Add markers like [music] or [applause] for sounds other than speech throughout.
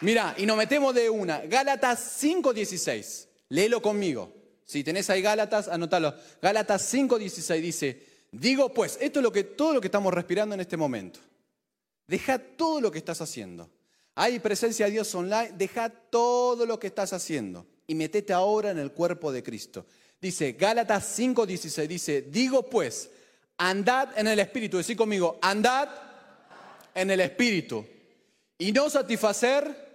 Mira, y nos metemos de una. Gálatas 5.16. Léelo conmigo. Si tenés ahí Gálatas, anótalo. Gálatas 5.16 dice, digo pues, esto es lo que, todo lo que estamos respirando en este momento. Deja todo lo que estás haciendo. Hay presencia de Dios online, deja todo lo que estás haciendo y metete ahora en el cuerpo de Cristo. Dice, Gálatas 5.16, dice, digo pues, andad en el Espíritu. Decí conmigo, andad en el Espíritu. Y no satisfacer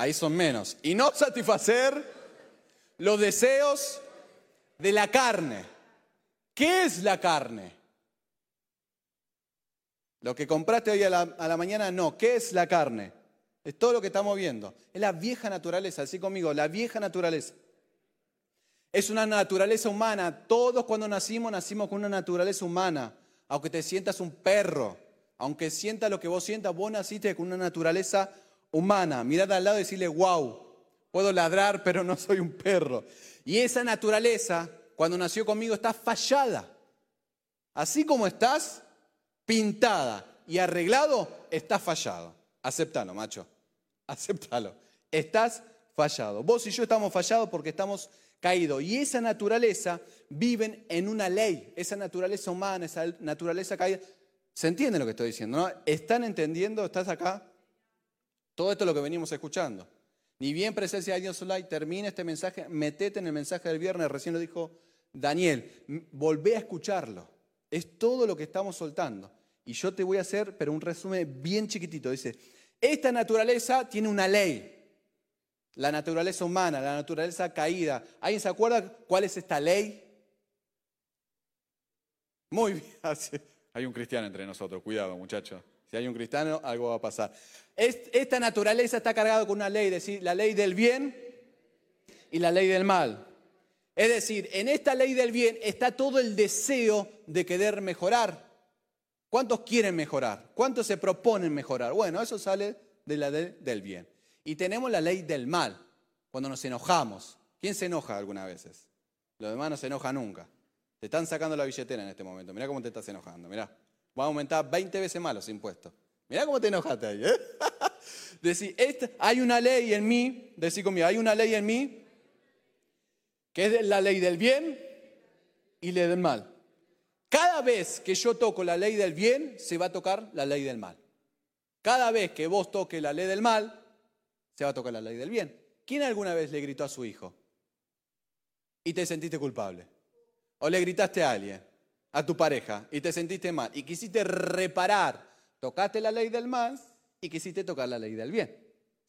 ahí son menos, y no satisfacer los deseos de la carne. ¿Qué es la carne? Lo que compraste hoy a la, mañana, no. ¿Qué es la carne? Es todo lo que estamos viendo. Es la vieja naturaleza, así conmigo, la vieja naturaleza. Es una naturaleza humana. Todos cuando nacimos, nacimos con una naturaleza humana. Aunque te sientas un perro, aunque sientas lo que vos sientas, vos naciste con una naturaleza humana, mirar al lado y decirle, wow, puedo ladrar, [laughs] pero no soy un perro. Y esa naturaleza, cuando nació conmigo, está fallada. Así como estás, pintada y arreglado, estás fallado. Aceptalo, macho. Aceptalo. Estás fallado. Vos y yo estamos fallados porque estamos caídos. Y esa naturaleza viven en una ley. Esa naturaleza humana, esa naturaleza caída. ¿Se entiende lo que estoy diciendo? ¿no? ¿Están entendiendo? ¿Estás acá? Todo esto es lo que venimos escuchando. Ni bien presencia de Dios Online, termina este mensaje, metete en el mensaje del viernes, recién lo dijo Daniel, volvé a escucharlo. Es todo lo que estamos soltando. Y yo te voy a hacer, pero un resumen bien chiquitito. Dice, esta naturaleza tiene una ley. La naturaleza humana, la naturaleza caída. ¿Alguien se acuerda cuál es esta ley? Muy bien. [laughs] Hay un cristiano entre nosotros, cuidado muchachos. Si hay un cristiano, algo va a pasar. Esta naturaleza está cargada con una ley, decir, la ley del bien y la ley del mal. Es decir, en esta ley del bien está todo el deseo de querer mejorar. ¿Cuántos quieren mejorar? ¿Cuántos se proponen mejorar? Bueno, eso sale de la ley del bien. Y tenemos la ley del mal, cuando nos enojamos. ¿Quién se enoja algunas veces? Los demás no se enojan nunca. Te están sacando la billetera en este momento. Mirá cómo te estás enojando, mirá va a aumentar 20 veces más los impuestos. Mirá cómo te enojaste ahí. ¿eh? [laughs] Decir, hay una ley en mí, decir conmigo, hay una ley en mí que es la ley del bien y la del mal. Cada vez que yo toco la ley del bien, se va a tocar la ley del mal. Cada vez que vos toques la ley del mal, se va a tocar la ley del bien. ¿Quién alguna vez le gritó a su hijo? Y te sentiste culpable. O le gritaste a alguien a tu pareja y te sentiste mal y quisiste reparar, tocaste la ley del mal y quisiste tocar la ley del bien.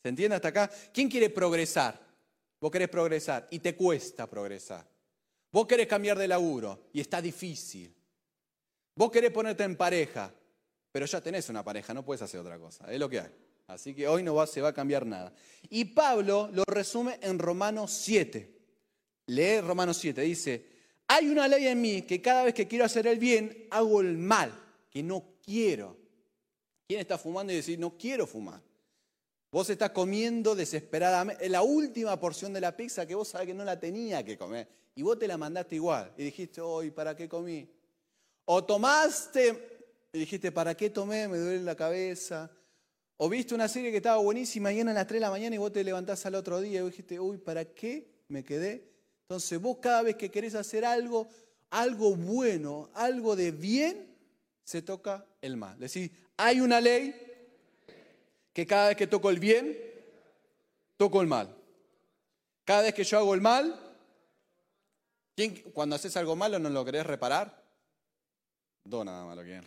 ¿Se entiende hasta acá? ¿Quién quiere progresar? Vos querés progresar y te cuesta progresar. Vos querés cambiar de laburo y está difícil. Vos querés ponerte en pareja, pero ya tenés una pareja, no puedes hacer otra cosa. Es lo que hay. Así que hoy no va, se va a cambiar nada. Y Pablo lo resume en Romanos 7. Lee Romanos 7, dice, hay una ley en mí que cada vez que quiero hacer el bien, hago el mal, que no quiero. ¿Quién está fumando y dice, no quiero fumar? Vos estás comiendo desesperadamente la última porción de la pizza que vos sabés que no la tenía que comer. Y vos te la mandaste igual. Y dijiste, hoy, ¿para qué comí? O tomaste y dijiste, ¿para qué tomé? Me duele la cabeza. O viste una serie que estaba buenísima y a las 3 de la mañana y vos te levantás al otro día y dijiste, uy, ¿para qué me quedé entonces vos cada vez que querés hacer algo, algo bueno, algo de bien, se toca el mal. Es decir, hay una ley que cada vez que toco el bien, toco el mal. Cada vez que yo hago el mal, cuando haces algo malo no lo querés reparar? Dos nada más lo quieren.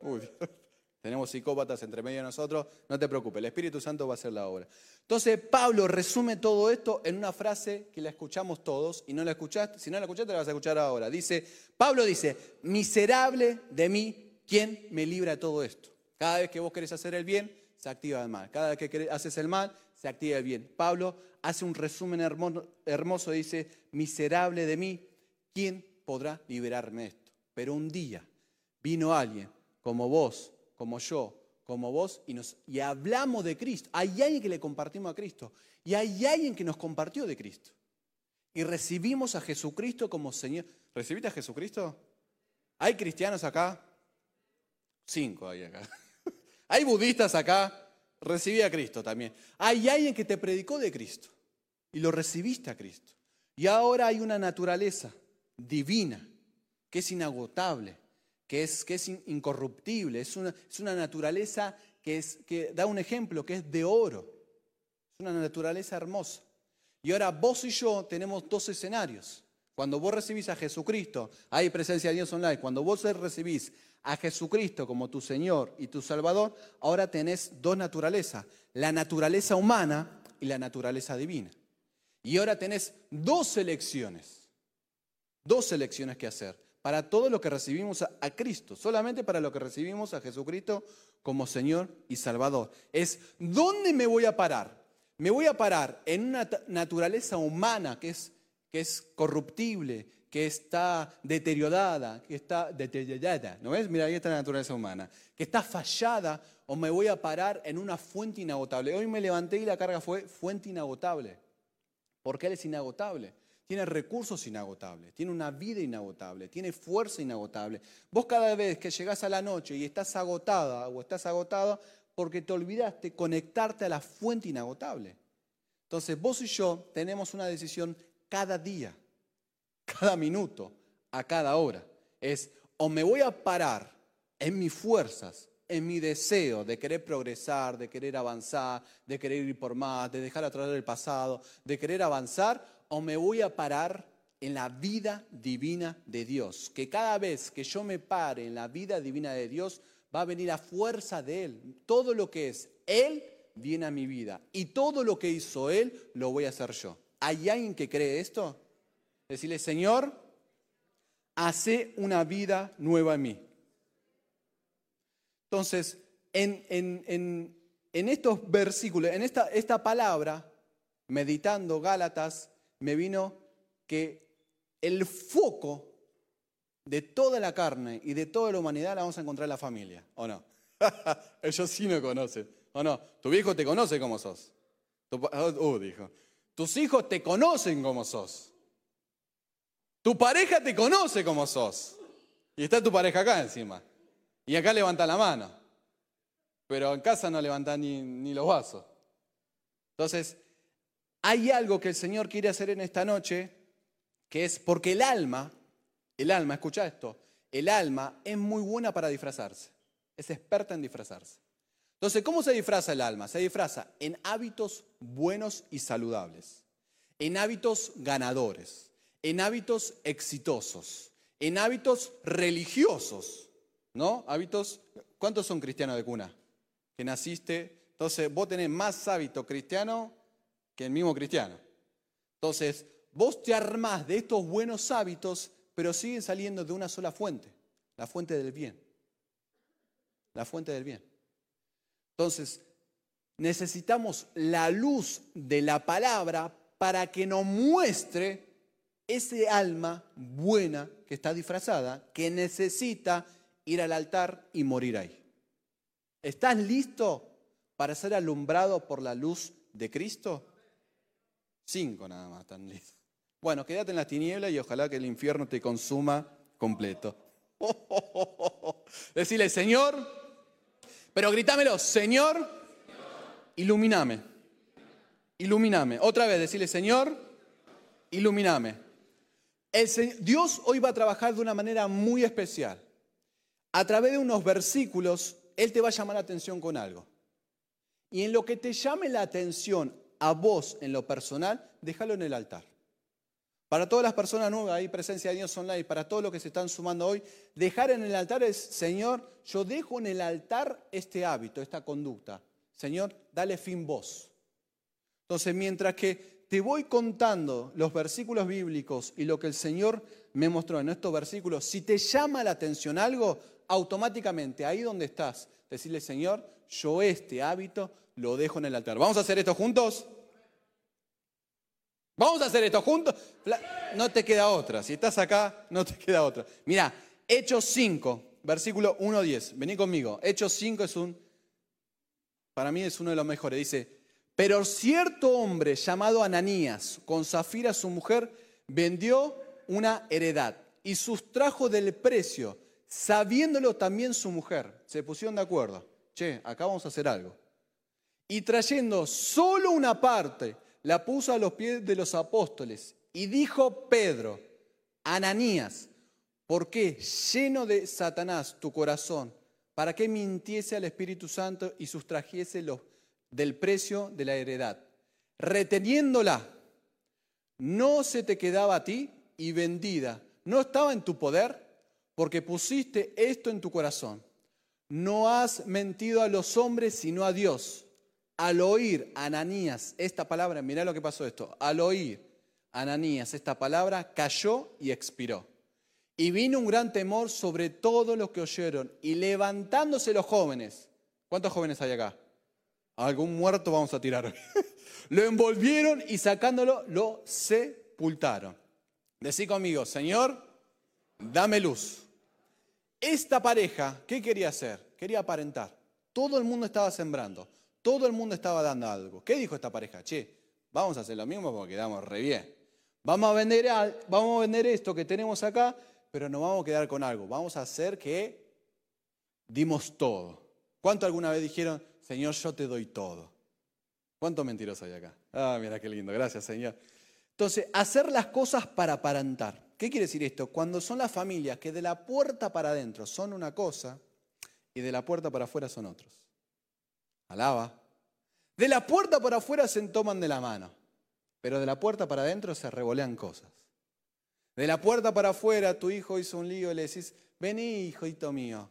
Uy, [laughs] tenemos psicópatas entre medio de nosotros, no te preocupes, el Espíritu Santo va a hacer la obra. Entonces Pablo resume todo esto en una frase que la escuchamos todos y no la escuchaste, si no la escuchaste la vas a escuchar ahora. Dice, Pablo dice, miserable de mí, ¿quién me libra de todo esto? Cada vez que vos querés hacer el bien, se activa el mal. Cada vez que haces el mal, se activa el bien. Pablo hace un resumen hermoso, hermoso, dice, miserable de mí, ¿quién podrá liberarme de esto? Pero un día vino alguien como vos, como yo, como vos, y, hablamos de Cristo. Hay alguien que le compartimos a Cristo. Y hay alguien que nos compartió de Cristo. Y recibimos a Jesucristo como Señor. ¿Recibiste a Jesucristo? ¿Hay cristianos acá? Cinco hay acá. [laughs] ¿Hay budistas acá? recibí a Cristo también. Hay alguien que te predicó de Cristo y lo recibiste a Cristo. Y ahora hay una naturaleza divina que es inagotable, que es, que es incorruptible, es una, es una naturaleza que, es, que da un ejemplo, que es de oro. Es una naturaleza hermosa. Y ahora vos y yo tenemos dos escenarios. Cuando vos recibís a Jesucristo, hay presencia de Dios online, cuando vos recibís a Jesucristo como tu Señor y tu Salvador, ahora tenés dos naturalezas, la naturaleza humana y la naturaleza divina. Y ahora tenés dos elecciones, dos elecciones que hacer para todo lo que recibimos a, Cristo, solamente para lo que recibimos a Jesucristo como Señor y Salvador. Es, ¿dónde me voy a parar? Me voy a parar en una naturaleza humana que es, que es corruptible, que está deteriorada, que está deteriorada, ¿no ves? Mira, ahí está la naturaleza humana, que está fallada o me voy a parar en una fuente inagotable. Hoy me levanté y la carga fue fuente inagotable. Porque Él es inagotable. Tiene recursos inagotables, tiene una vida inagotable, tiene fuerza inagotable. Vos cada vez que llegás a la noche y estás agotada o estás agotado porque te olvidaste conectarte a la fuente inagotable. Entonces vos y yo tenemos una decisión cada día cada minuto, a cada hora. Es o me voy a parar en mis fuerzas, en mi deseo de querer progresar, de querer avanzar, de querer ir por más, de dejar atrás el pasado, de querer avanzar, o me voy a parar en la vida divina de Dios. Que cada vez que yo me pare en la vida divina de Dios, va a venir a fuerza de Él. Todo lo que es Él viene a mi vida. Y todo lo que hizo Él, lo voy a hacer yo. ¿Hay alguien que cree esto? Decirle, Señor, hace una vida nueva en mí. Entonces, en, estos versículos, en esta, esta palabra, meditando Gálatas, me vino que el foco de toda la carne y de toda la humanidad la vamos a encontrar en la familia, ¿o no? [laughs] Ellos sí me conocen, ¿o no? Tu viejo te conoce como sos. uh, dijo. Tus hijos te conocen como sos. Tu pareja te conoce como sos. Y está tu pareja acá encima. Y acá levanta la mano. Pero en casa no levanta ni, ni los vasos. Entonces, hay algo que el Señor quiere hacer en esta noche, que es porque el alma, el alma, escucha esto, el alma es muy buena para disfrazarse. Es experta en disfrazarse. Entonces, ¿cómo se disfraza el alma? Se disfraza en hábitos buenos y saludables, en hábitos ganadores en hábitos exitosos, en hábitos religiosos, ¿no? Hábitos, ¿cuántos son cristianos de cuna? Que naciste, entonces vos tenés más hábito cristiano que el mismo cristiano. Entonces, vos te armás de estos buenos hábitos, pero siguen saliendo de una sola fuente, la fuente del bien. La fuente del bien. Entonces, necesitamos la luz de la palabra para que nos muestre ese alma buena que está disfrazada, que necesita ir al altar y morir ahí. ¿Estás listo para ser alumbrado por la luz de Cristo? Cinco nada más están listos. Bueno, quédate en las tinieblas y ojalá que el infierno te consuma completo. [laughs] Decirle, Señor, pero gritámelo, Señor, ilumíname. Ilumíname. Otra vez, decirle, Señor, ilumíname. Dios hoy va a trabajar de una manera muy especial. A través de unos versículos, Él te va a llamar la atención con algo. Y en lo que te llame la atención a vos en lo personal, déjalo en el altar. Para todas las personas nuevas, hay presencia de Dios online, para todos los que se están sumando hoy, dejar en el altar es, Señor, yo dejo en el altar este hábito, esta conducta. Señor, dale fin vos. Entonces, mientras que te voy contando los versículos bíblicos y lo que el Señor me mostró en estos versículos, si te llama la atención algo, automáticamente ahí donde estás, decirle, Señor, yo este hábito lo dejo en el altar. ¿Vamos a hacer esto juntos? ¿Vamos a hacer esto juntos? No te queda otra. Si estás acá, no te [laughs] queda otra. Mira, Hechos 5, versículo 1-10. Vení conmigo. Hechos 5 es un, para mí es uno de los mejores. Dice, pero cierto hombre llamado Ananías, con Zafira su mujer, vendió una heredad y sustrajo del precio, sabiéndolo también su mujer. Se pusieron de acuerdo. Che, acá vamos a hacer algo. Y trayendo solo una parte, la puso a los pies de los apóstoles. Y dijo Pedro, Ananías, ¿por qué lleno de Satanás tu corazón? ¿Para qué mintiese al Espíritu Santo y sustrajese los, del precio de la heredad? Reteniéndola, no se te quedaba a ti y vendida, no estaba en tu poder, porque pusiste esto en tu corazón. No has mentido a los hombres, sino a Dios. Al oír Ananías esta palabra, mirá lo que pasó esto, al oír Ananías esta palabra, cayó y expiró. Y vino un gran temor sobre todos los que oyeron, y levantándose los jóvenes, ¿cuántos jóvenes hay acá? Algún muerto vamos a tirar. [laughs] lo envolvieron y sacándolo lo sepultaron. Decí conmigo, Señor, dame luz. Esta pareja, ¿qué quería hacer? Quería aparentar. Todo el mundo estaba sembrando. Todo el mundo estaba dando algo. ¿Qué dijo esta pareja? Che, vamos a hacer lo mismo porque quedamos re bien. Vamos a vender, vamos a vender esto que tenemos acá, pero nos vamos a quedar con algo. Vamos a hacer que dimos todo. ¿Cuánto alguna vez dijeron, Señor, yo te doy todo? ¿Cuánto mentiroso hay acá? Ah, mira qué lindo, gracias, Señor. Entonces, hacer las cosas para aparentar. ¿Qué quiere decir esto? Cuando son las familias que de la puerta para adentro son una cosa y de la puerta para afuera son otros. Alaba. De la puerta para afuera se toman de la mano, pero de la puerta para adentro se revolean cosas. De la puerta para afuera tu hijo hizo un lío y le decís, vení, hijito mío.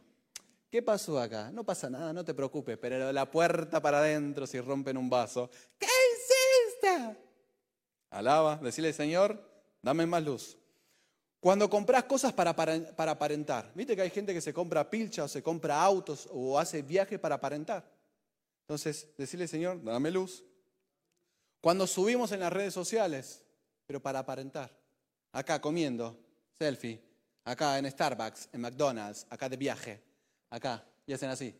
¿Qué pasó acá? No pasa nada, no te preocupes, pero de la puerta para adentro si rompen un vaso, ¿qué hiciste? Alaba, decirle, Señor, dame más luz. Cuando compras cosas para, para, aparentar, viste que hay gente que se compra pilcha o se compra autos o hace viajes para aparentar. Entonces, decirle, Señor, dame luz. Cuando subimos en las redes sociales, pero para aparentar. Acá comiendo, selfie. Acá en Starbucks, en McDonald's, acá de viaje. Acá, y hacen así.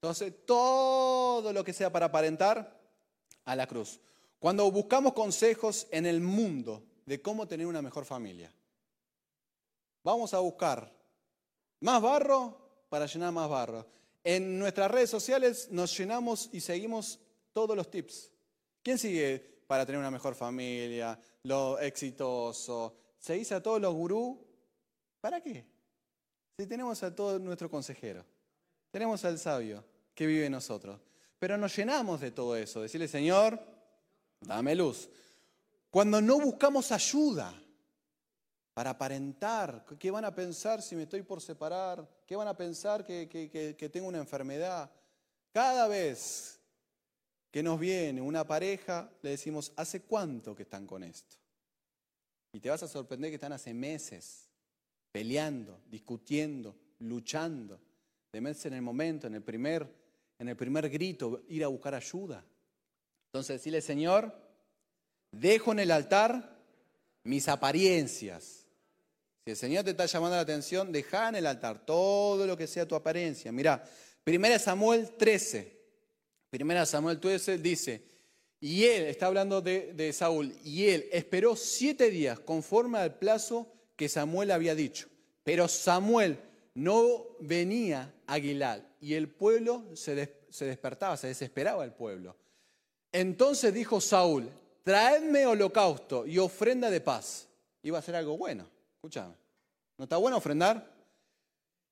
Entonces, todo lo que sea para aparentar, a la cruz. Cuando buscamos consejos en el mundo de cómo tener una mejor familia, vamos a buscar más barro para llenar más barro. En nuestras redes sociales nos llenamos y seguimos todos los tips. ¿Quién sigue para tener una mejor familia? Lo exitoso. ¿Seguís a todos los gurús? ¿Para qué? Si tenemos a todo nuestro consejero, tenemos al sabio que vive en nosotros. Pero nos llenamos de todo eso. Decirle, Señor, dame luz. Cuando no buscamos ayuda, para aparentar. ¿Qué van a pensar si me estoy por separar? ¿Qué van a pensar que, tengo una enfermedad? Cada vez que nos viene una pareja, le decimos, ¿hace cuánto que están con esto? Y te vas a sorprender que están hace meses peleando, discutiendo, luchando. De meses en el momento, en el primer, en el primer grito, ir a buscar ayuda. Entonces decirle, Señor, dejo en el altar mis apariencias si el Señor te está llamando la atención, deja en el altar todo lo que sea tu apariencia. Mira, 1 Samuel 13. 1 Samuel 13 dice, y él, está hablando de, Saúl, y él esperó siete días conforme al plazo que Samuel había dicho. Pero Samuel no venía a y el pueblo se, se despertaba, se desesperaba el pueblo. Entonces dijo Saúl, traedme holocausto y ofrenda de paz. Iba a ser algo bueno. Escuchame, ¿no está bueno ofrendar?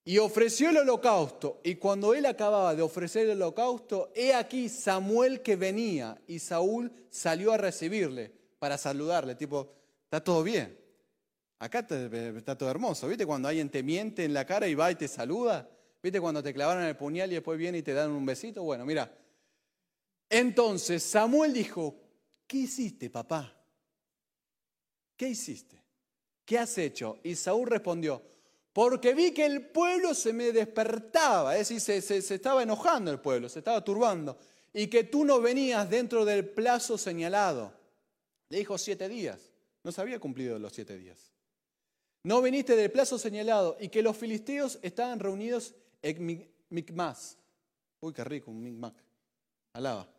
Y ofreció el holocausto. Y cuando él acababa de ofrecer el holocausto, he aquí Samuel que venía y Saúl salió a recibirle para saludarle. Tipo, está todo bien. Acá está todo hermoso. ¿Viste cuando alguien te miente en la cara y va y te saluda? ¿Viste cuando te clavaron el puñal y después viene y te dan un besito? Bueno, mira. Entonces Samuel dijo, ¿qué hiciste, papá? ¿Qué hiciste? ¿Qué has hecho? Y Saúl respondió, porque vi que el pueblo se me despertaba, es decir, se, estaba enojando el pueblo, se estaba turbando, y que tú no venías dentro del plazo señalado. Le dijo siete días, no se había cumplido los siete días. No viniste del plazo señalado y que los filisteos estaban reunidos en Micmas. Uy, qué rico, un Micmac. Alaba.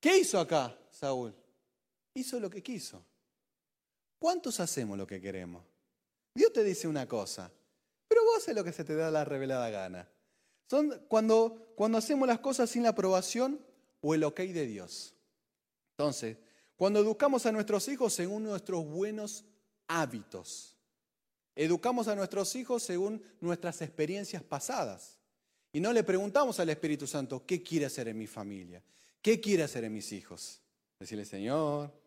¿Qué hizo acá Saúl? Hizo lo que quiso. ¿Cuántos hacemos lo que queremos? Dios te dice una cosa, pero vos haces lo que se te da la revelada gana. Son cuando, cuando hacemos las cosas sin la aprobación o el ok de Dios. Entonces, cuando educamos a nuestros hijos según nuestros buenos hábitos, educamos a nuestros hijos según nuestras experiencias pasadas. Y no le preguntamos al Espíritu Santo, ¿qué quiere hacer en mi familia? ¿Qué quiere hacer en mis hijos? Decirle, Señor,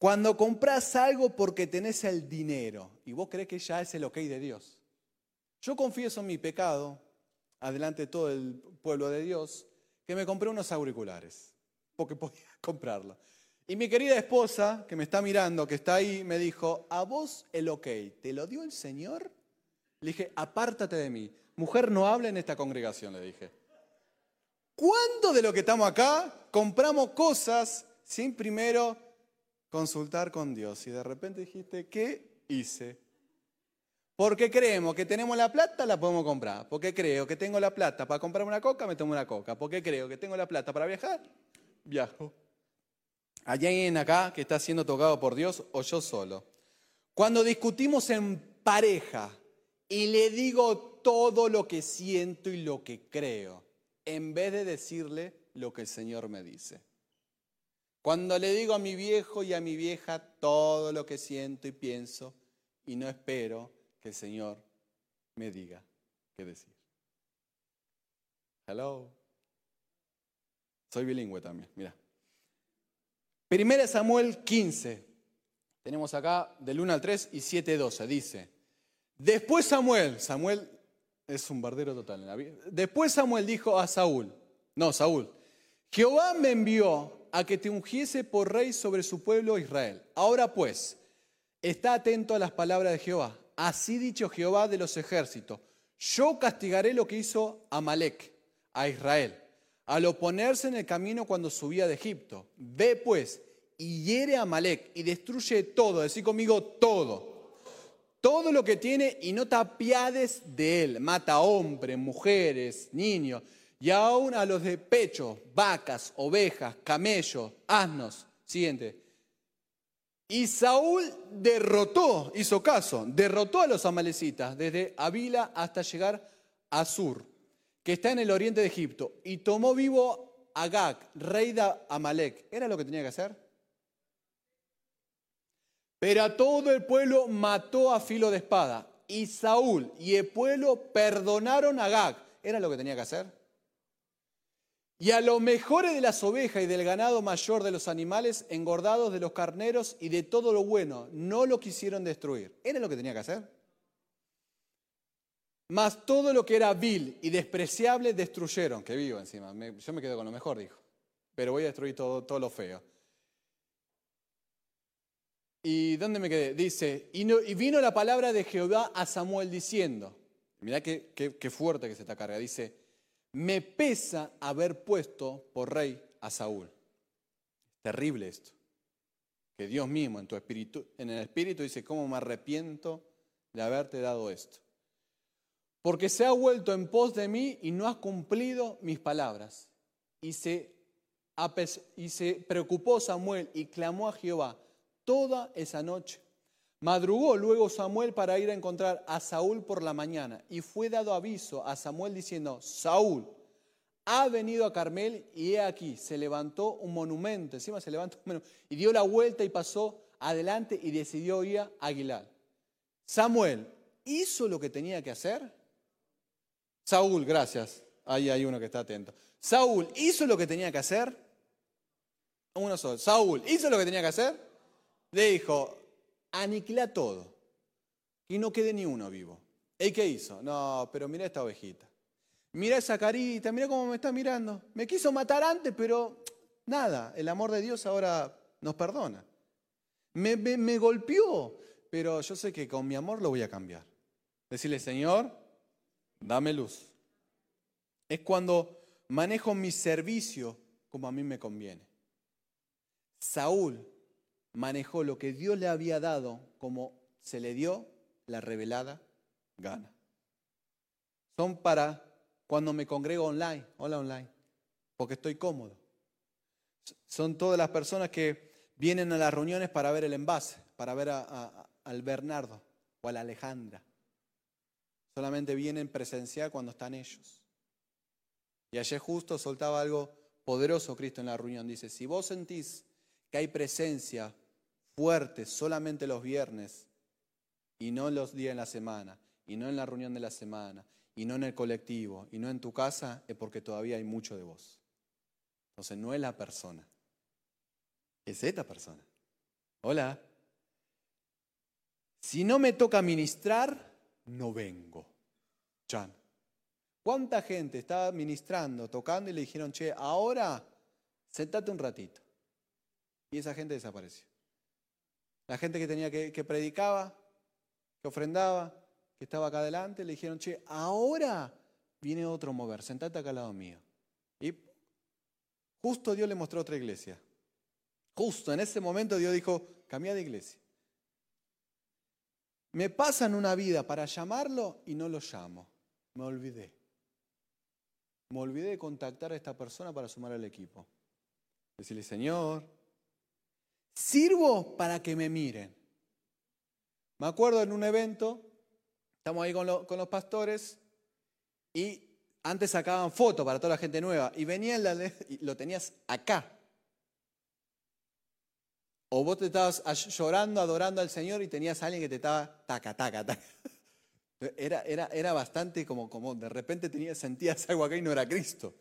cuando compras algo porque tenés el dinero y vos crees que ya es el ok de Dios. Yo confieso mi pecado, adelante de todo el pueblo de Dios, que me compré unos auriculares, porque [laughs] podía comprarlo. Y mi querida esposa, que me está mirando, que está ahí, me dijo, ¿a vos el ok te lo dio el Señor? Le dije, apártate de mí. Mujer, no habla en esta congregación, le dije. ¿Cuánto de lo que estamos acá compramos cosas sin primero consultar con Dios? Y de repente dijiste, ¿qué hice? Porque creemos que tenemos la plata, la podemos comprar. Porque creo que tengo la plata para comprar una coca, me tomo una coca. Porque creo que tengo la plata para viajar, viajo. Hay alguien acá que está siendo tocado por Dios o yo solo. Cuando discutimos en pareja y le digo todo lo que siento y lo que creo, en vez de decirle lo que el Señor me dice. Cuando le digo a mi viejo y a mi vieja todo lo que siento y pienso y no espero que el Señor me diga qué decir. Hello. Soy bilingüe también, mira. Primera Samuel 15. Tenemos acá del 1 al 3 y 7, 12. Dice, después Samuel, Samuel es un bardero total en la vida. Después Samuel dijo a Saúl, no, Saúl, Jehová me envió a que te ungiese por rey sobre su pueblo Israel. Ahora pues, está atento a las palabras de Jehová. Así dicho Jehová de los ejércitos, yo castigaré lo que hizo Amalek a Israel, al oponerse en el camino cuando subía de Egipto. Ve pues y hiere a Amalek y destruye todo, decir conmigo todo. Todo lo que tiene y no tapiades de él. Mata hombres, mujeres, niños y aún a los de pecho, vacas, ovejas, camellos, asnos. Siguiente. Y Saúl derrotó, hizo caso, derrotó a los amalecitas desde Avila hasta llegar a Sur, que está en el oriente de Egipto, y tomó vivo a Agag, rey de Amalek. ¿Era lo que tenía que hacer? Pero a todo el pueblo mató a filo de espada. Y Saúl y el pueblo perdonaron a Agag. ¿Era lo que tenía que hacer? Y a los mejores de las ovejas y del ganado mayor de los animales, engordados de los carneros y de todo lo bueno, no lo quisieron destruir. ¿Era lo que tenía que hacer? Mas todo lo que era vil y despreciable destruyeron, que vivo encima. yo me quedo con lo mejor, dijo. Pero voy a destruir todo, todo lo feo. ¿Y dónde me quedé? Dice, y, vino la palabra de Jehová a Samuel diciendo, mirá qué, qué fuerte que se está carga, dice, me pesa haber puesto por rey a Saúl. Terrible esto. Que Dios mismo en tu espíritu, en el espíritu dice, ¿cómo me arrepiento de haberte dado esto? Porque se ha vuelto en pos de mí y no has cumplido mis palabras. Y se, y se preocupó Samuel y clamó a Jehová toda esa noche. Madrugó luego Samuel para ir a encontrar a Saúl por la mañana y fue dado aviso a Samuel diciendo, Saúl ha venido a Carmel y he aquí, se levantó un monumento, encima se levantó un monumento, y dio la vuelta y pasó adelante y decidió ir a Aguilar. Samuel hizo lo que tenía que hacer. Saúl, gracias. Ahí hay uno que está atento. Saúl hizo lo que tenía que hacer. Uno solo. Saúl hizo lo que tenía que hacer. Le dijo, aniquila todo, y no quede ni uno vivo. ¿Y qué hizo? No, pero mira esta ovejita. Mira esa carita, mira cómo me está mirando. Me quiso matar antes, pero nada, el amor de Dios ahora nos perdona. Me, me golpeó, pero yo sé que con mi amor lo voy a cambiar. Decirle, Señor, dame luz. Es cuando manejo mi servicio como a mí me conviene. Saúl manejó lo que Dios le había dado como se le dio la revelada gana. Son para cuando me congrego online, hola online, porque estoy cómodo. Son todas las personas que vienen a las reuniones para ver el envase, para ver al Bernardo o a la Alejandra. Solamente vienen presencial cuando están ellos. Y ayer justo soltaba algo poderoso Cristo en la reunión. Dice, si vos sentís que hay presencia fuerte solamente los viernes y no los días en la semana, y no en la reunión de la semana, y no en el colectivo, y no en tu casa, es porque todavía hay mucho de vos. Entonces no es la persona, es esta persona. Hola. Si no me toca ministrar, no vengo. Chan. ¿Cuánta gente estaba ministrando, tocando y le dijeron, che, ahora sentate un ratito? Y esa gente desapareció. La gente que tenía que, predicaba, que ofrendaba, que estaba acá adelante, le dijeron, che, ahora viene otro mover, sentate acá al lado mío. Y justo Dios le mostró otra iglesia. Justo en ese momento Dios dijo, cambia de iglesia. Me pasan una vida para llamarlo y no lo llamo. Me olvidé. Me olvidé de contactar a esta persona para sumar al equipo. Decirle, Señor, sirvo para que me miren. Me acuerdo en un evento, estamos ahí con, los pastores y antes sacaban fotos para toda la gente nueva y venía el, y lo tenías acá. O vos te estabas llorando, adorando al Señor y tenías a alguien que te estaba taca, taca, taca. Era, era, era bastante como, como de repente tenías, sentías algo acá y no era Cristo.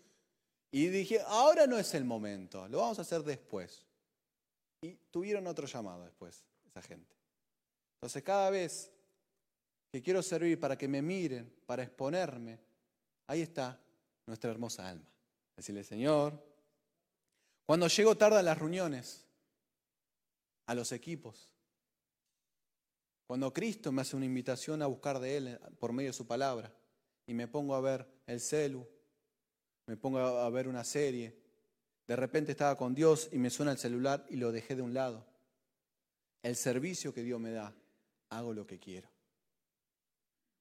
Y dije, ahora no es el momento, lo vamos a hacer después. Y tuvieron otro llamado después, esa gente. Entonces cada vez que quiero servir para que me miren, para exponerme, ahí está nuestra hermosa alma. Decirle, Señor, cuando llego tarde a las reuniones, a los equipos, cuando Cristo me hace una invitación a buscar de Él eh, por medio de su palabra y me pongo a ver el celu, me pongo a ver una serie, de repente estaba con Dios y me suena el celular y lo dejé de un lado. El servicio que Dios me da hago lo que quiero.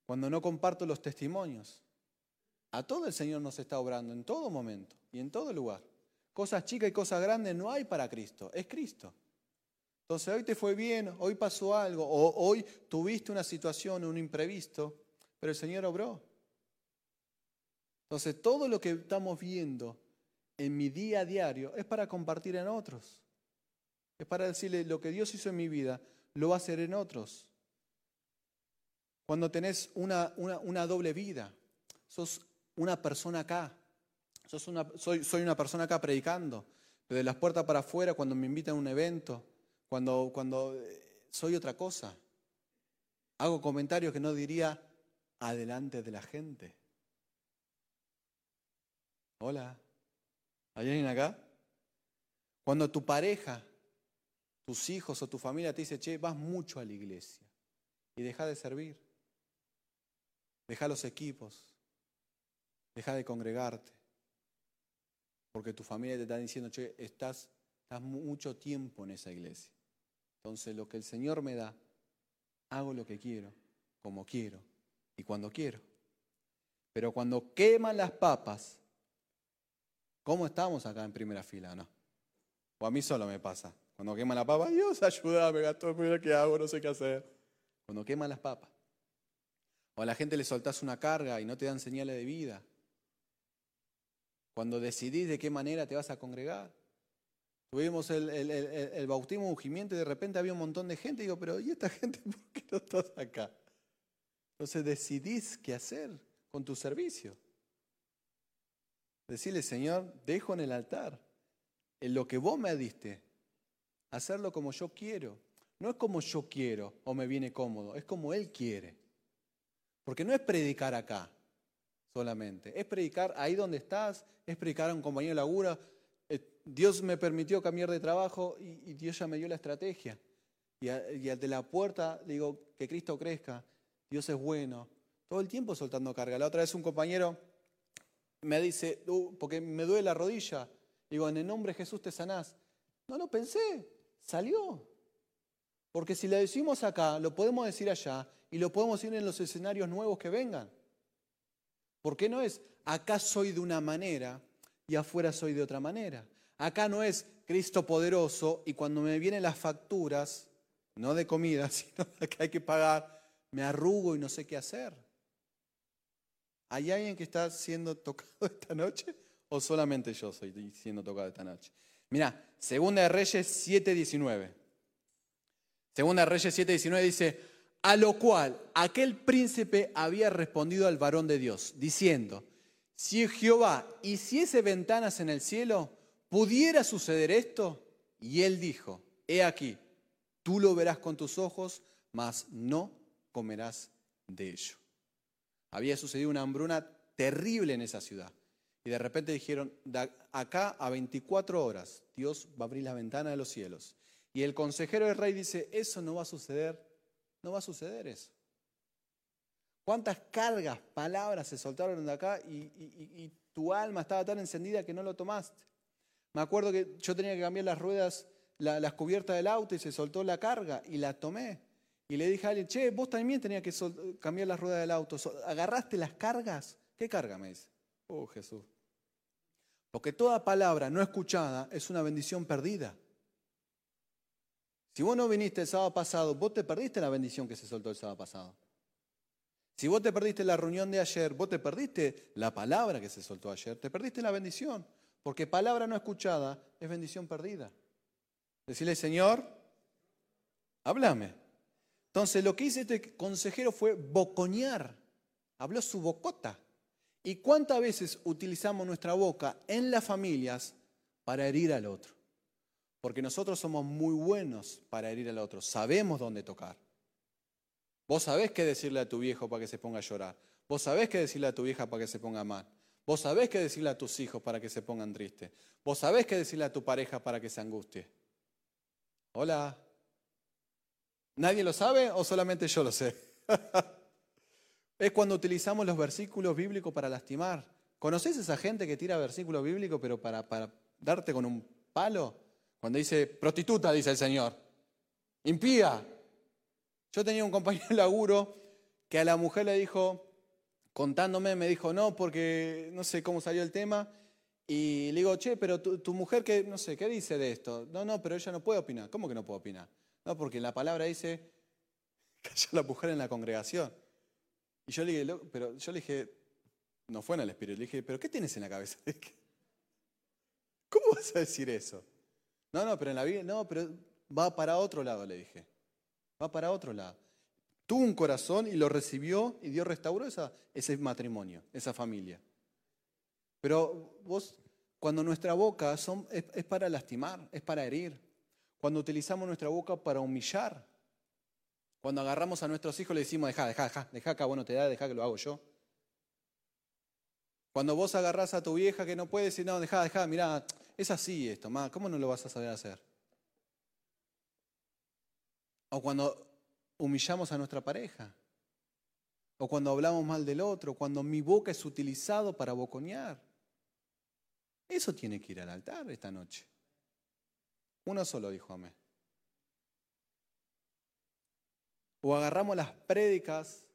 Cuando no comparto los testimonios, a todo el Señor nos está obrando en todo momento y en todo lugar. Cosas chicas y cosas grandes no hay para Cristo, es Cristo. Entonces hoy te fue bien, hoy pasó algo, o hoy tuviste una situación, un imprevisto, pero el Señor obró. Entonces todo lo que estamos viendo en mi día a diario es para compartir en otros. Es para decirle lo que Dios hizo en mi vida, lo va a hacer en otros cuando tenés una, una, doble vida. Sos una persona acá. Sos una, soy, soy una persona acá predicando. Pero de las puertas para afuera, cuando me invitan a un evento, cuando, cuando eh, soy otra cosa. Hago comentarios que no diría adelante de la gente. Hola, ¿hay alguien acá? Cuando tu pareja, tus hijos o tu familia te dice, che, vas mucho a la iglesia y deja de servir. Deja los equipos. Deja de congregarte. Porque tu familia te está diciendo, che, estás, estás mucho tiempo en esa iglesia. Entonces lo que el Señor me da, hago lo que quiero, como quiero y cuando quiero. Pero cuando queman las papas, ¿cómo estamos acá en primera fila? No. O a mí solo me pasa. Cuando queman la papa, Dios ayúdame, gato, mira qué hago, no sé qué hacer. Cuando queman las papas. O a la gente le soltás una carga y no te dan señales de vida. Cuando decidís de qué manera te vas a congregar. Tuvimos el, el, bautismo, ungimiento y de repente había un montón de gente. Y digo, pero ¿y esta [laughs] gente por qué no estás acá? Entonces decidís qué hacer con tu servicio. Decirle, Señor, dejo en el altar en lo que vos me diste, hacerlo como yo quiero. No es como yo quiero o me viene cómodo, es como Él quiere. Porque no es predicar acá solamente, es predicar ahí donde estás, es predicar a un compañero de labura. Eh, Dios me permitió cambiar de trabajo y, Dios ya me dio la estrategia. Y, al de la puerta digo que Cristo crezca, Dios es bueno. Todo el tiempo soltando carga. La otra vez un compañero me dice, uh, porque me duele la rodilla. Digo, en el nombre de Jesús te sanás. No lo pensé, salió. Porque si le decimos acá, lo podemos decir allá y lo podemos decir en los escenarios nuevos que vengan. ¿Por qué no es acá soy de una manera y afuera soy de otra manera? Acá no es Cristo poderoso y cuando me vienen las facturas, no de comida, [laughs] sino que hay que pagar, me arrugo y no sé qué hacer. ¿Hay alguien que está siendo tocado [laughs] esta noche ¿O solamente yo soy siendo tocado esta noche? Mira, Segunda de Reyes 7:19. Segunda de Reyes 7:19 dice, a lo cual aquel príncipe había respondido al varón de Dios, diciendo, si Jehová hiciese ventanas en el cielo, ¿pudiera suceder esto? Y él dijo, he aquí, tú lo verás con tus ojos, mas no comerás de ello. Había sucedido una hambruna terrible en esa ciudad. Y de repente dijeron, acá a 24 horas Dios va a abrir la ventana de los cielos. Y el consejero del rey dice, eso no va a suceder, no va a suceder eso. ¿Cuántas cargas, palabras se soltaron de acá y, tu alma estaba tan encendida que no lo tomaste? Me acuerdo que yo tenía que cambiar las ruedas, las cubiertas del auto y se soltó la carga y la tomé. Y le dije a alguien, che, vos también tenías que cambiar las ruedas del auto. ¿Agarraste las cargas? ¿Qué carga me dice? Oh, Jesús. Porque toda palabra no escuchada es una bendición perdida. Si vos no viniste el sábado pasado, vos te perdiste la bendición que se soltó el sábado pasado. Si vos te perdiste la reunión de ayer, vos te perdiste la palabra que se soltó ayer, te perdiste la bendición. Porque palabra no escuchada es bendición perdida. Decirle, Señor, háblame. Entonces lo que hizo este consejero fue bocoñar. Habló su bocota. ¿Y cuántas veces utilizamos nuestra boca en las familias para herir al otro? Porque nosotros somos muy buenos para herir al otro. Sabemos dónde tocar. Vos sabés qué decirle a tu viejo para que se ponga a llorar. Vos sabés qué decirle a tu vieja para que se ponga mal. Vos sabés qué decirle a tus hijos para que se pongan tristes. Vos sabés qué decirle a tu pareja para que se angustie. Hola. ¿Nadie lo sabe o solamente yo lo sé? [laughs] es cuando utilizamos los versículos bíblicos para lastimar. ¿Conoces esa gente que tira versículos bíblicos pero para, para darte con un palo? Cuando dice prostituta, dice el Señor. Impía. Yo tenía un compañero de laburo que a la mujer le dijo, contándome, me dijo, no, porque no sé cómo salió el tema. Y le digo, che, pero tu, mujer, que no sé, ¿qué dice de esto? No, no, pero ella no puede opinar. ¿Cómo que no puede opinar? No, porque la palabra dice, [laughs] cayó la mujer en la congregación. Y yo le dije, pero yo le dije, no fue en el espíritu, le dije, pero ¿qué tienes en la cabeza? [laughs] ¿Cómo vas a decir eso? No, no, pero en la Biblia, no, pero va para otro lado, le dije. Va para otro lado. Tuvo un corazón y lo recibió y Dios restauró ese matrimonio, esa familia. Pero vos, cuando nuestra boca son, es, para lastimar, es para herir. Cuando utilizamos nuestra boca para humillar. Cuando agarramos a nuestros hijos le decimos, deja, deja, deja, deja acá, bueno, te da, deja que lo hago yo. Cuando vos agarrás a tu vieja que no puede decir, no, deja, deja, mira, es así esto, ma, ¿cómo no lo vas a saber hacer? O cuando humillamos a nuestra pareja. O cuando hablamos mal del otro, cuando mi boca es utilizado para boconear. Eso tiene que ir al altar esta noche. Uno solo dijo amén. O agarramos las prédicas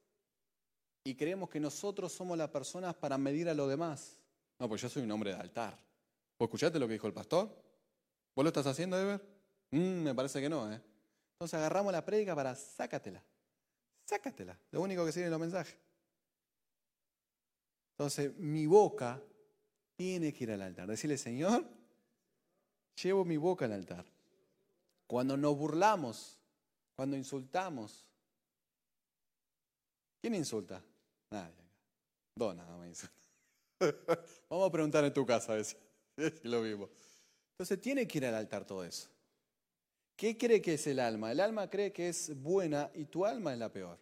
y creemos que nosotros somos las personas para medir a los demás. No, pues yo soy un hombre de altar. ¿Vos escuchaste lo que dijo el pastor? ¿Vos lo estás haciendo, Ever? Mm, me parece que no, ¿eh? Entonces agarramos la prédica para sácatela. Sácatela. Lo único que sirve es los mensajes. Entonces, mi boca tiene que ir al altar. Decirle, Señor, llevo mi boca al altar. Cuando nos burlamos, cuando insultamos. ¿Quién insulta? Nadie. Dos nada más insulta. [laughs] Vamos a preguntar en tu casa a ver si [laughs] lo vivo. Entonces tiene que ir al altar todo eso. ¿Qué cree que es el alma? El alma cree que es buena y tu alma es la peor.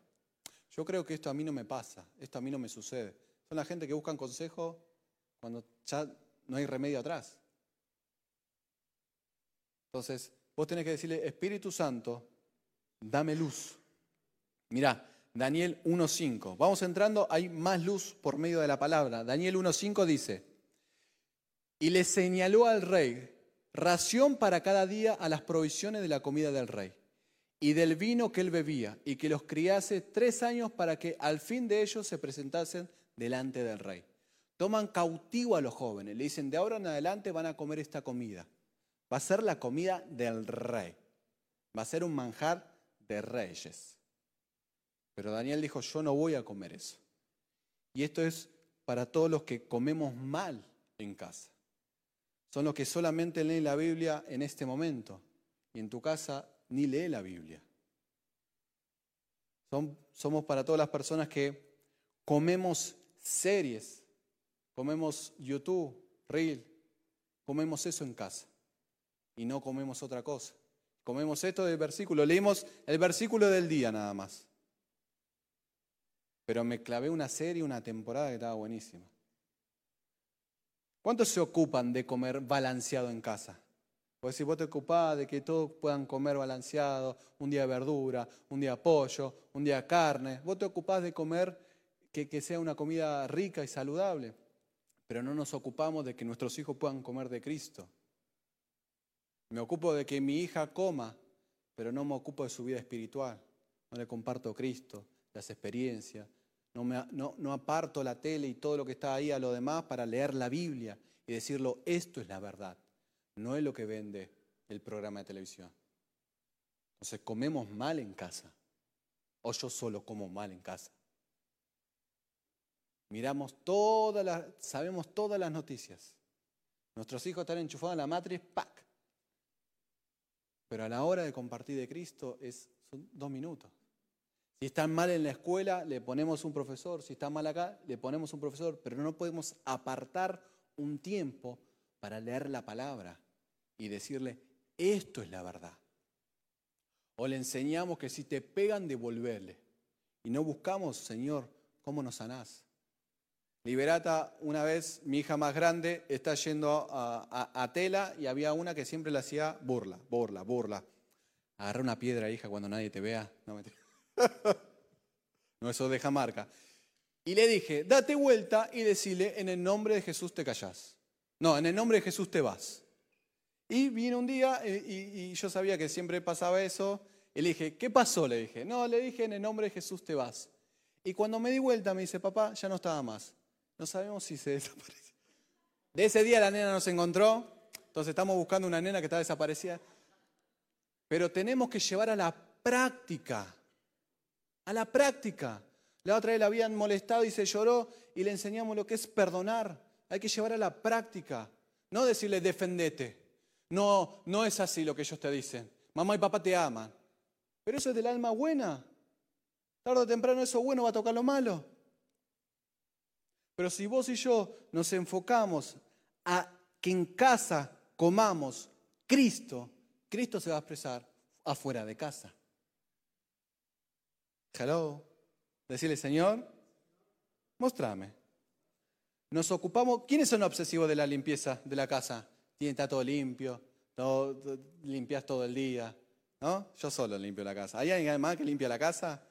Yo creo que esto a mí no me pasa, esto a mí no me sucede. Son la gente que buscan consejo cuando ya no hay remedio atrás. Entonces, vos tenés que decirle, Espíritu Santo, dame luz. Mirá, Daniel 1.5. Vamos entrando, hay más luz por medio de la palabra. Daniel 1.5 dice, y le señaló al rey ración para cada día a las provisiones de la comida del rey y del vino que él bebía, y que los criase tres años para que al fin de ellos se presentasen delante del rey. Toman cautivo a los jóvenes, le dicen, de ahora en adelante van a comer esta comida. Va a ser la comida del rey. Va a ser un manjar de reyes. Pero Daniel dijo, yo no voy a comer eso. Y esto es para todos los que comemos mal en casa. Son los que solamente leen la Biblia en este momento y en tu casa ni lee la Biblia. somos para todas las personas que comemos series, comemos YouTube, Reel, comemos eso en casa y no comemos otra cosa. Comemos esto del versículo, leímos el versículo del día nada más. Pero me clavé una serie, una temporada que estaba buenísima. ¿Cuántos se ocupan de comer balanceado en casa? Porque si vos te ocupás de que todos puedan comer balanceado, un día verdura, un día pollo, un día carne, vos te ocupás de comer que sea una comida rica y saludable, pero no nos ocupamos de que nuestros hijos puedan comer de Cristo. Me ocupo de que mi hija coma, pero no me ocupo de su vida espiritual. No le comparto Cristo, las experiencias. No, me, no, no aparto la tele y todo lo que está ahí a lo demás para leer la Biblia y decirlo, esto es la verdad. No es lo que vende el programa de televisión. Entonces, comemos mal en casa. O yo solo como mal en casa. Miramos todas las, sabemos todas las noticias. Nuestros hijos están enchufados en la matriz, ¡pac! Pero a la hora de compartir de Cristo es, son dos minutos. Si están mal en la escuela, le ponemos un profesor. Si están mal acá, le ponemos un profesor. Pero no podemos apartar un tiempo para leer la palabra y decirle, esto es la verdad. O le enseñamos que si te pegan, devolverle. Y no buscamos, Señor, cómo nos sanás. Liberata, una vez, mi hija más grande, está yendo a, tela y había una que siempre le hacía burla, burla, burla. Agarra una piedra, hija, cuando nadie te vea. No, [laughs] no, eso deja marca. Y le dije, date vuelta y decile, en el nombre de Jesús te callás. No, en el nombre de Jesús te vas. Y vino un día eh, y, y yo sabía que siempre pasaba eso. Y le dije, ¿qué pasó? Le dije, no, le dije, en el nombre de Jesús te vas. Y cuando me di vuelta me dice, papá, ya no estaba más. No sabemos si se desapareció. De ese día la nena nos encontró, entonces estamos buscando una nena que está desaparecida. Pero tenemos que llevar a la práctica, a la práctica. La otra vez la habían molestado y se lloró y le enseñamos lo que es perdonar. Hay que llevar a la práctica, no decirle defendete. No, no es así lo que ellos te dicen. Mamá y papá te aman. Pero eso es del alma buena. Tarde o temprano eso bueno va a tocar lo malo. Pero si vos y yo nos enfocamos a que en casa comamos Cristo, Cristo se va a expresar afuera de casa. Hello. Decirle, Señor, mostrame. Nos ocupamos, ¿quiénes son obsesivos de la limpieza de la casa? Está todo limpio, todo, limpias todo el día. ¿No? Yo solo limpio la casa. ¿Hay alguien más que limpia la casa?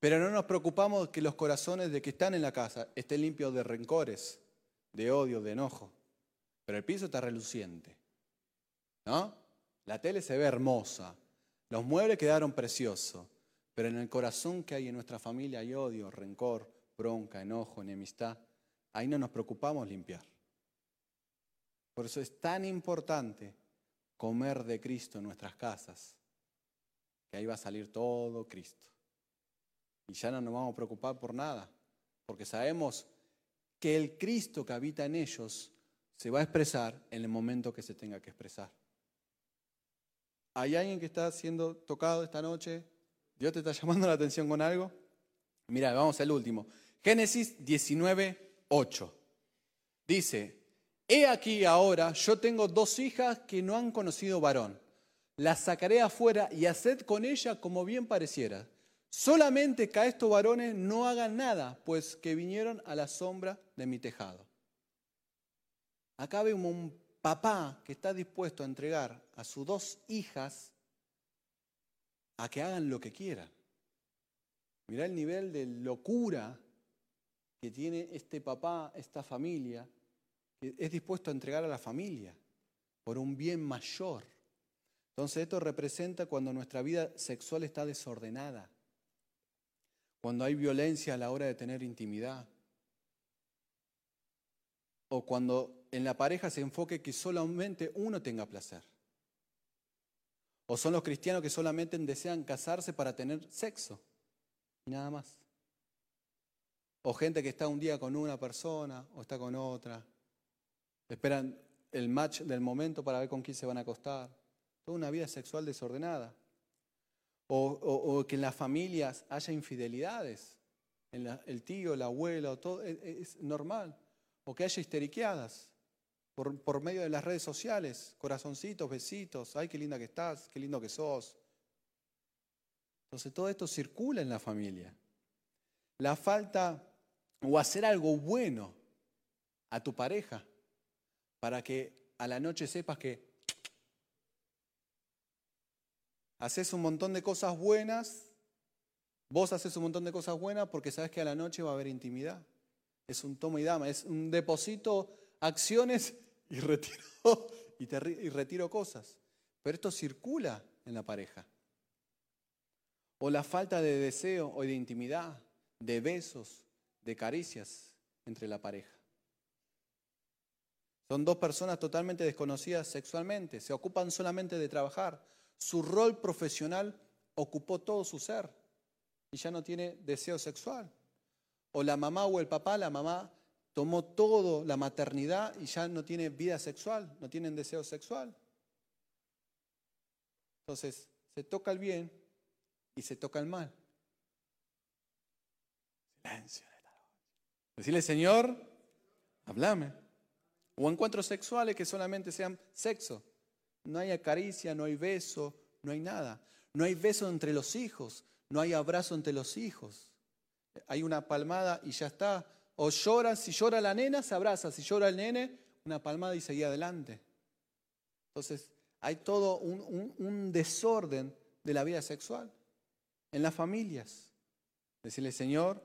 Pero no nos preocupamos que los corazones de que están en la casa estén limpios de rencores, de odio, de enojo. Pero el piso está reluciente. ¿No? La tele se ve hermosa. Los muebles quedaron preciosos. Pero en el corazón que hay en nuestra familia hay odio, rencor, bronca, enojo, enemistad. Ahí no nos preocupamos limpiar. Por eso es tan importante comer de Cristo en nuestras casas, que ahí va a salir todo Cristo. Y ya no nos vamos a preocupar por nada, porque sabemos que el Cristo que habita en ellos se va a expresar en el momento que se tenga que expresar. ¿Hay alguien que está siendo tocado esta noche? ¿Dios te está llamando la atención con algo? Mira, vamos al último. Génesis 19, 8. Dice, he aquí ahora, yo tengo dos hijas que no han conocido varón. Las sacaré afuera y haced con ella como bien pareciera. Solamente que a estos varones no hagan nada, pues que vinieron a la sombra de mi tejado. Acá vemos un papá que está dispuesto a entregar a sus dos hijas a que hagan lo que quieran. Mirá el nivel de locura que tiene este papá, esta familia, que es dispuesto a entregar a la familia por un bien mayor. Entonces esto representa cuando nuestra vida sexual está desordenada cuando hay violencia a la hora de tener intimidad, o cuando en la pareja se enfoque que solamente uno tenga placer, o son los cristianos que solamente desean casarse para tener sexo y nada más, o gente que está un día con una persona o está con otra, Esperan el match del momento para ver con quién se van a acostar. Toda una vida sexual desordenada. O, que en las familias haya infidelidades. En el tío, el abuelo, todo es, es normal. O que haya histeriqueadas por, por, medio de las redes sociales. Corazoncitos, besitos. Ay, qué linda que estás, qué lindo que sos. Entonces todo esto circula en la familia. La falta o hacer algo bueno a tu pareja para que a la noche sepas que haces un montón de cosas buenas, vos haces un montón de cosas buenas porque sabes que a la noche va a haber intimidad. Es un toma y dama, es un deposito acciones y retiro, y retiro cosas. Pero esto circula en la pareja. O la falta de deseo o de intimidad, de besos, de caricias entre la pareja. Son dos personas totalmente desconocidas sexualmente, se ocupan solamente de trabajar. Su rol profesional ocupó todo su ser y ya no tiene deseo sexual. O la mamá o el papá, la mamá tomó todo la maternidad y ya no tiene vida sexual, no tienen deseo sexual. Entonces, se toca el bien y se toca el mal. Silencio. Decirle, Señor, háblame. O encuentros sexuales que solamente sean sexo. No hay acaricia, no hay beso, no hay nada. No hay beso entre los hijos, no hay abrazo entre los hijos. Hay una palmada y ya está. O llora, si llora la nena, se abraza. Si llora el nene, una palmada y seguía adelante. Entonces, hay todo un, un desorden de la vida sexual en las familias. Decirle, Señor,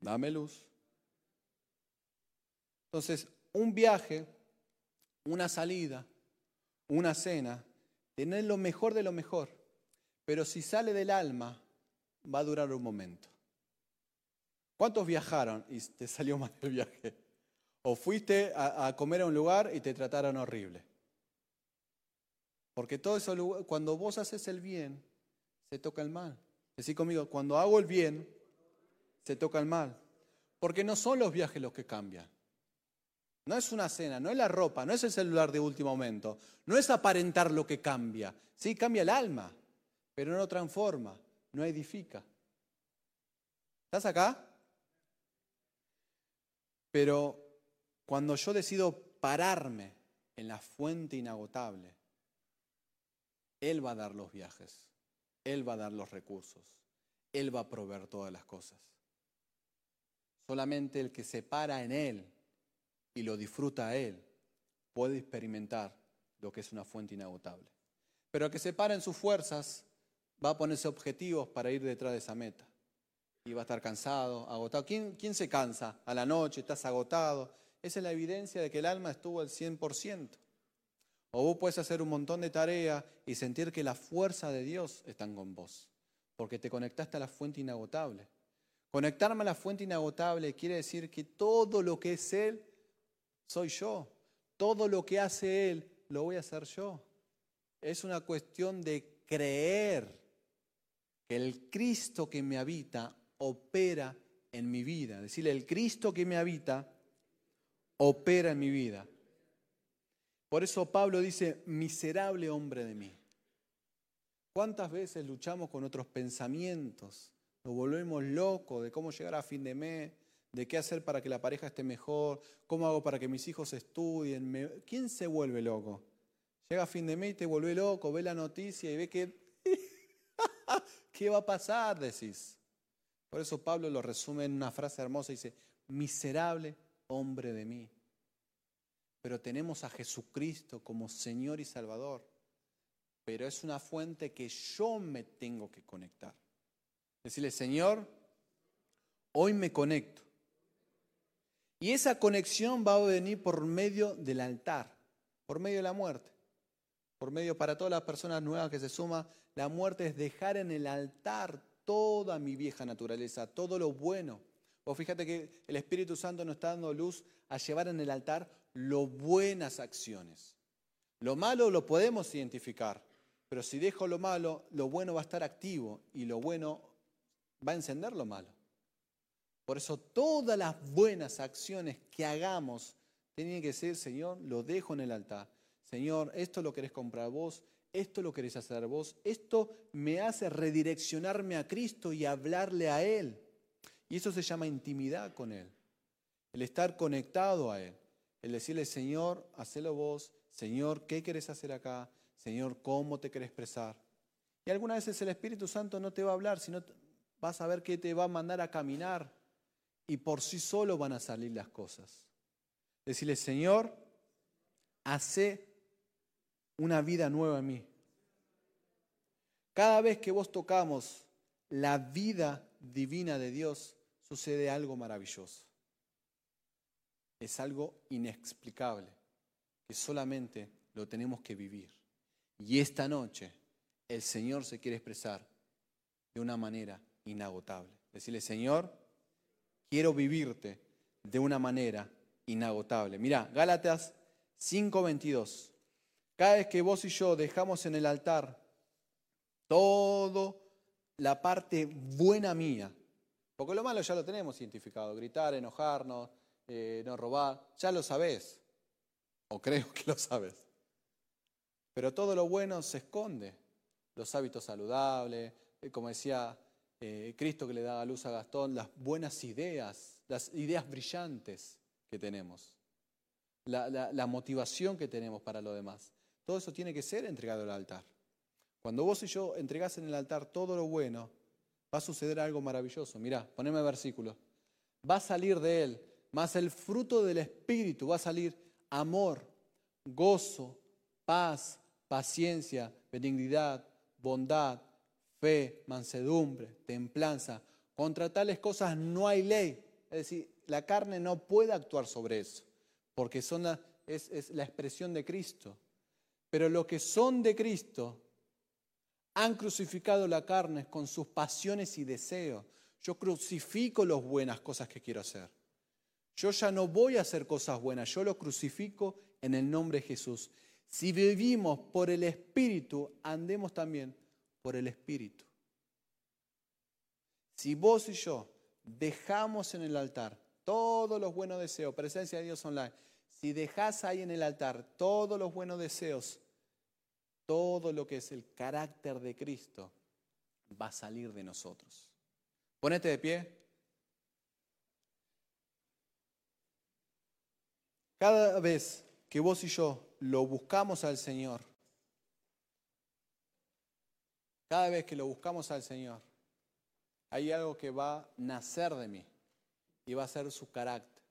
dame luz. Entonces, un viaje, una salida, una cena, tener lo mejor de lo mejor, pero si sale del alma, va a durar un momento. ¿Cuántos viajaron y te salió mal el viaje? ¿O fuiste a, comer a un lugar y te trataron horrible? Porque todo eso, cuando vos haces el bien, se toca el mal. Decí conmigo, cuando hago el bien, se toca el mal. Porque no son los viajes los que cambian. No es una cena, no es la ropa, no es el celular de último momento, no es aparentar lo que cambia. Sí, cambia el alma, pero no transforma, no edifica. ¿Estás acá? Pero cuando yo decido pararme en la fuente inagotable, Él va a dar los viajes. Él va a dar los recursos. Él va a proveer todas las cosas. Solamente el que se para en Él y lo disfruta Él puede experimentar lo que es una fuente inagotable. Pero el que se para en sus fuerzas va a ponerse objetivos para ir detrás de esa meta. Y va a estar cansado, agotado. ¿Quién, quién se cansa? A la noche estás agotado. Esa es la evidencia de que el alma estuvo al 100%. O vos puedes hacer un montón de tareas y sentir que la fuerza de Dios está con vos, porque te conectaste a la fuente inagotable. Conectarme a la fuente inagotable quiere decir que todo lo que es Él, soy yo. Todo lo que hace Él, lo voy a hacer yo. Es una cuestión de creer que el Cristo que me habita opera en mi vida. Decirle, el Cristo que me habita opera en mi vida. Por eso Pablo dice, miserable hombre de mí. ¿Cuántas veces luchamos con otros pensamientos? Nos volvemos locos de cómo llegar a fin de mes, de qué hacer para que la pareja esté mejor, cómo hago para que mis hijos estudien. ¿Quién se vuelve loco? Llega a fin de mes y te vuelve loco, ve la noticia y ve que... [laughs] ¿Qué va a pasar? Decís. Por eso Pablo lo resume en una frase hermosa y dice, miserable hombre de mí pero tenemos a Jesucristo como Señor y Salvador. Pero es una fuente que yo me tengo que conectar. Decirle, Señor, hoy me conecto. Y esa conexión va a venir por medio del altar, por medio de la muerte. Por medio para todas las personas nuevas que se suman, la muerte es dejar en el altar toda mi vieja naturaleza, todo lo bueno. O fíjate que el Espíritu Santo nos está dando luz a llevar en el altar lo buenas acciones. Lo malo lo podemos identificar, pero si dejo lo malo, lo bueno va a estar activo y lo bueno va a encender lo malo. Por eso todas las buenas acciones que hagamos Tiene que ser, Señor, lo dejo en el altar. Señor, esto lo querés comprar vos, esto lo querés hacer vos, esto me hace redireccionarme a Cristo y hablarle a Él. Y eso se llama intimidad con Él, el estar conectado a Él, el decirle, Señor, hacelo vos, Señor, ¿qué querés hacer acá? Señor, ¿cómo te querés expresar? Y algunas veces el Espíritu Santo no te va a hablar, sino vas a ver que te va a mandar a caminar y por sí solo van a salir las cosas. Decirle, Señor, hace una vida nueva en mí. Cada vez que vos tocamos la vida divina de Dios, sucede algo maravilloso. Es algo inexplicable, que solamente lo tenemos que vivir. Y esta noche el Señor se quiere expresar de una manera inagotable. Decirle, Señor, quiero vivirte de una manera inagotable. Mira, Gálatas 5:22. Cada vez que vos y yo dejamos en el altar todo la parte buena mía, porque lo malo ya lo tenemos identificado, gritar, enojarnos, eh, no robar, ya lo sabés, o creo que lo sabes. Pero todo lo bueno se esconde, los hábitos saludables, eh, como decía eh, Cristo que le daba luz a Gastón, las buenas ideas, las ideas brillantes que tenemos, la motivación que tenemos para lo demás. Todo eso tiene que ser entregado al altar. Cuando vos y yo entregás en el altar todo lo bueno, va a suceder algo maravilloso. Mirá, poneme versículo. Va a salir de él, más el fruto del Espíritu va a salir amor, gozo, paz, paciencia, benignidad, bondad, fe, mansedumbre, templanza. Contra tales cosas no hay ley. Es decir, la carne no puede actuar sobre eso, porque son es la expresión de Cristo. Pero los que son de Cristo han crucificado la carne con sus pasiones y deseos. Yo crucifico las buenas cosas que quiero hacer. Yo ya no voy a hacer cosas buenas, yo lo crucifico en el nombre de Jesús. Si vivimos por el Espíritu, andemos también por el Espíritu. Si vos y yo dejamos en el altar todos los buenos deseos, presencia de Dios online, si dejas ahí en el altar todos los buenos deseos, todo lo que es el carácter de Cristo va a salir de nosotros. Ponete de pie. Cada vez que vos y yo lo buscamos al Señor, cada vez que lo buscamos al Señor, hay algo que va a nacer de mí y va a ser su carácter.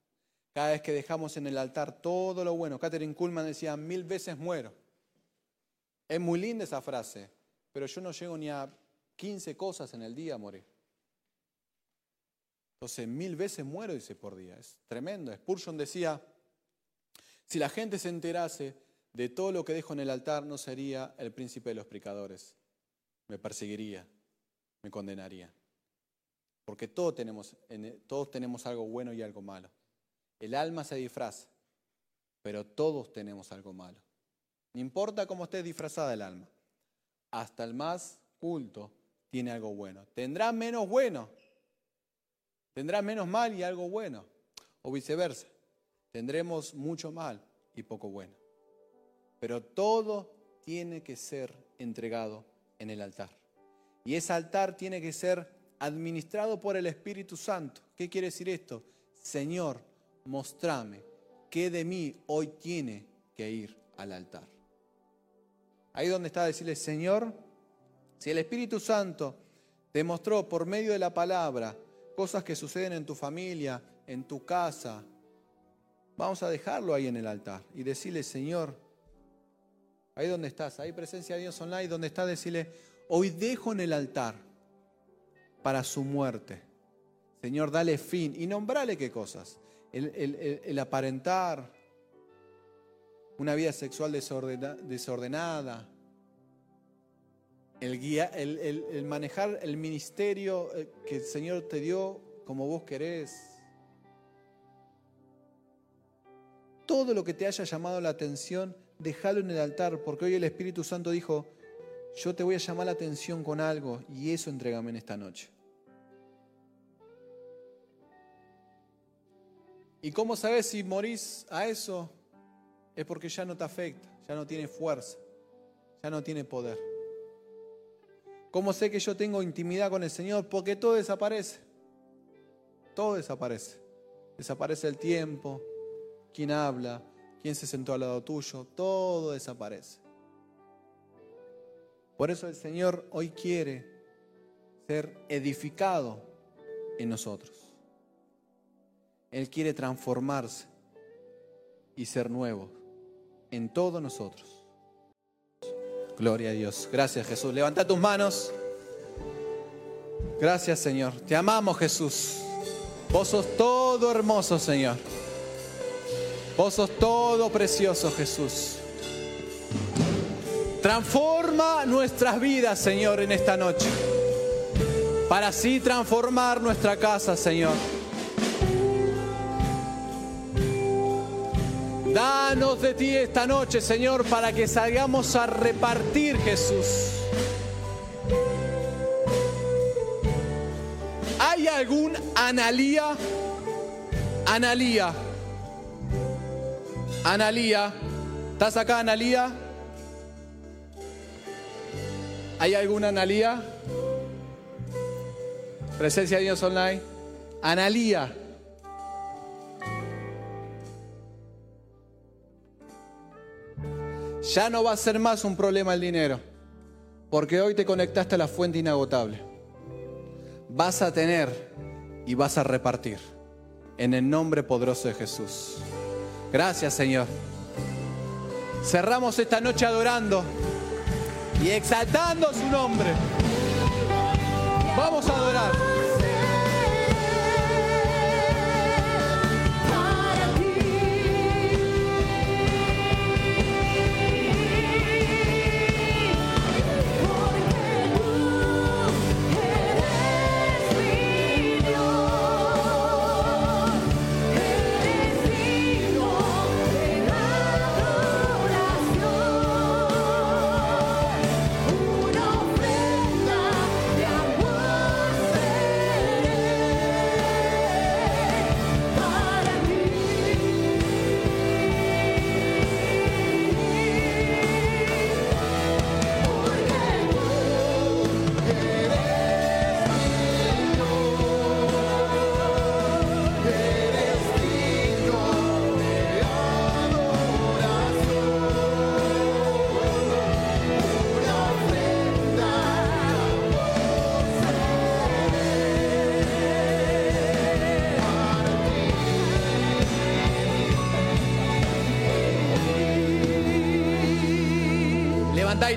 Cada vez que dejamos en el altar todo lo bueno, Catherine Kuhlman decía, mil veces muero. Es muy linda esa frase, pero yo no llego ni a 15 cosas en el día a morir. Entonces, mil veces muero, dice, por día. Es tremendo. Spurgeon decía, si la gente se enterase de todo lo que dejo en el altar, no sería el príncipe de los predicadores. Me perseguiría, me condenaría. Porque todos tenemos, todos tenemos algo bueno y algo malo. El alma se disfraza, pero todos tenemos algo malo. No importa cómo esté disfrazada el alma, hasta el más culto tiene algo bueno. Tendrá menos bueno, tendrá menos mal y algo bueno, o viceversa. Tendremos mucho mal y poco bueno. Pero todo tiene que ser entregado en el altar. Y ese altar tiene que ser administrado por el Espíritu Santo. ¿Qué quiere decir esto? Señor, mostrame qué de mí hoy tiene que ir al altar. Ahí donde está decirle, Señor, si el Espíritu Santo te mostró por medio de la palabra cosas que suceden en tu familia, en tu casa, vamos a dejarlo ahí en el altar y decirle, Señor, ahí donde estás, ahí presencia de Dios online, donde está, decirle, hoy dejo en el altar para su muerte. Señor, dale fin y nombrale qué cosas el, aparentar una vida sexual desordenada, el, manejar el ministerio eh, que el Señor te dio como vos querés. Todo lo que te haya llamado la atención, déjalo en el altar, porque hoy el Espíritu Santo dijo, yo te voy a llamar la atención con algo y eso entrégame en esta noche. ¿Y cómo sabes si morís a eso? Es porque ya no te afecta, ya no tiene fuerza, ya no tiene poder. ¿Cómo sé que yo tengo intimidad con el Señor? Porque todo desaparece. Todo desaparece. Desaparece el tiempo, quién habla, quién se sentó al lado tuyo, todo desaparece. Por eso el Señor hoy quiere ser edificado en nosotros. Él quiere transformarse y ser nuevo en todos nosotros. Gloria a Dios. Gracias Jesús. Levanta tus manos. Gracias Señor. Te amamos Jesús. Vos sos todo hermoso Señor. Vos sos todo precioso Jesús. Transforma nuestras vidas Señor en esta noche. Para así transformar nuestra casa Señor. Danos de ti esta noche, Señor, para que salgamos a repartir, Jesús. ¿Hay algún Analía? Analía. Analía. ¿Estás acá, Analía? ¿Hay alguna Analía? Presencia de Dios online. Analía. Ya no va a ser más un problema el dinero, porque hoy te conectaste a la fuente inagotable. Vas a tener y vas a repartir en el nombre poderoso de Jesús. Gracias Señor. Cerramos esta noche adorando y exaltando su nombre. Vamos a adorar.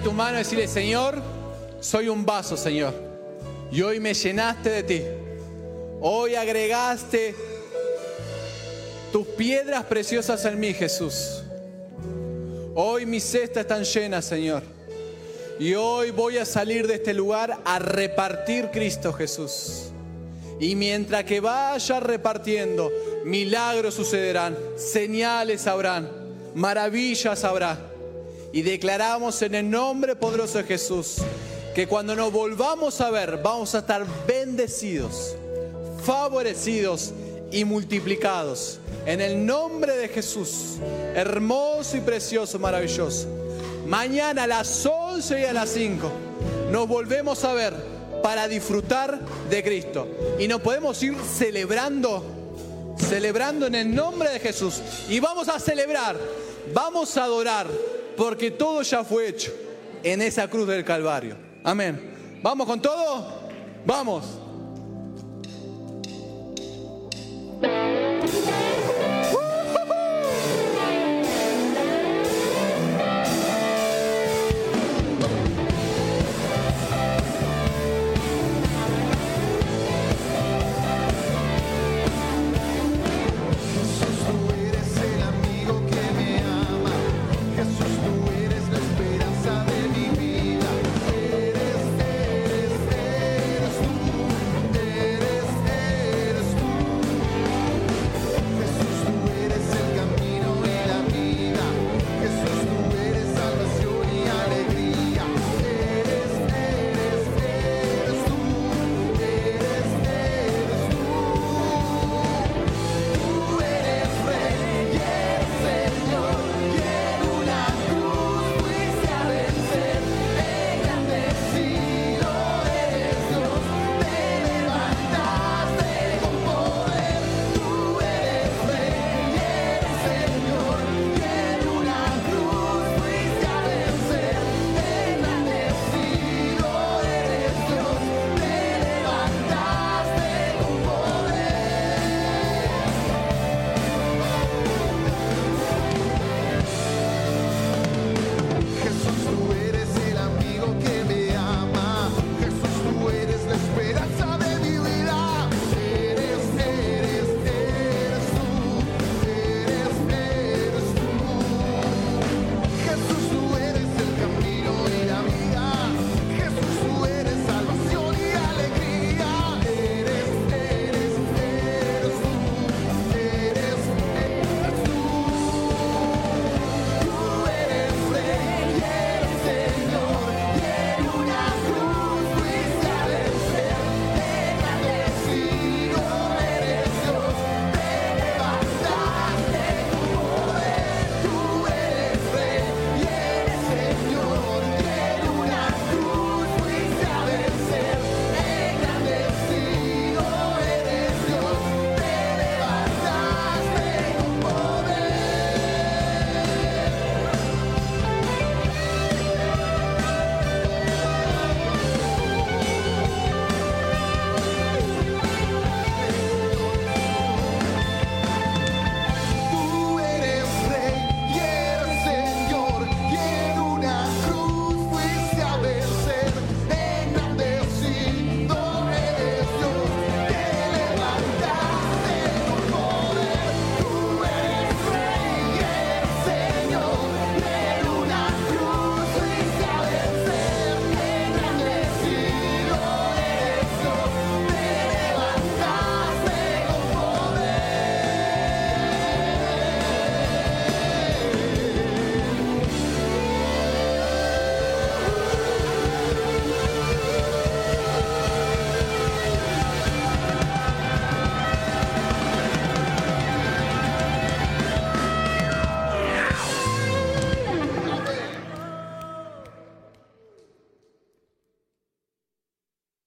Tu mano y decirle, Señor, soy un vaso, Señor. Y hoy me llenaste de ti. Hoy agregaste tus piedras preciosas en mí, Jesús. Hoy mis cestas están llenas, Señor. Y hoy voy a salir de este lugar a repartir Cristo Jesús. Y mientras que vaya repartiendo, milagros sucederán, señales habrán, maravillas habrá y declaramos en el nombre poderoso de Jesús que cuando nos volvamos a ver vamos a estar bendecidos, favorecidos y multiplicados. En el nombre de Jesús, hermoso y precioso, maravilloso. Mañana a las 11 y a las 5 nos volvemos a ver para disfrutar de Cristo. Y nos podemos ir celebrando, celebrando en el nombre de Jesús. Y vamos a celebrar, vamos a adorar porque todo ya fue hecho en esa cruz del Calvario. Amén. ¿Vamos con todo? Vamos.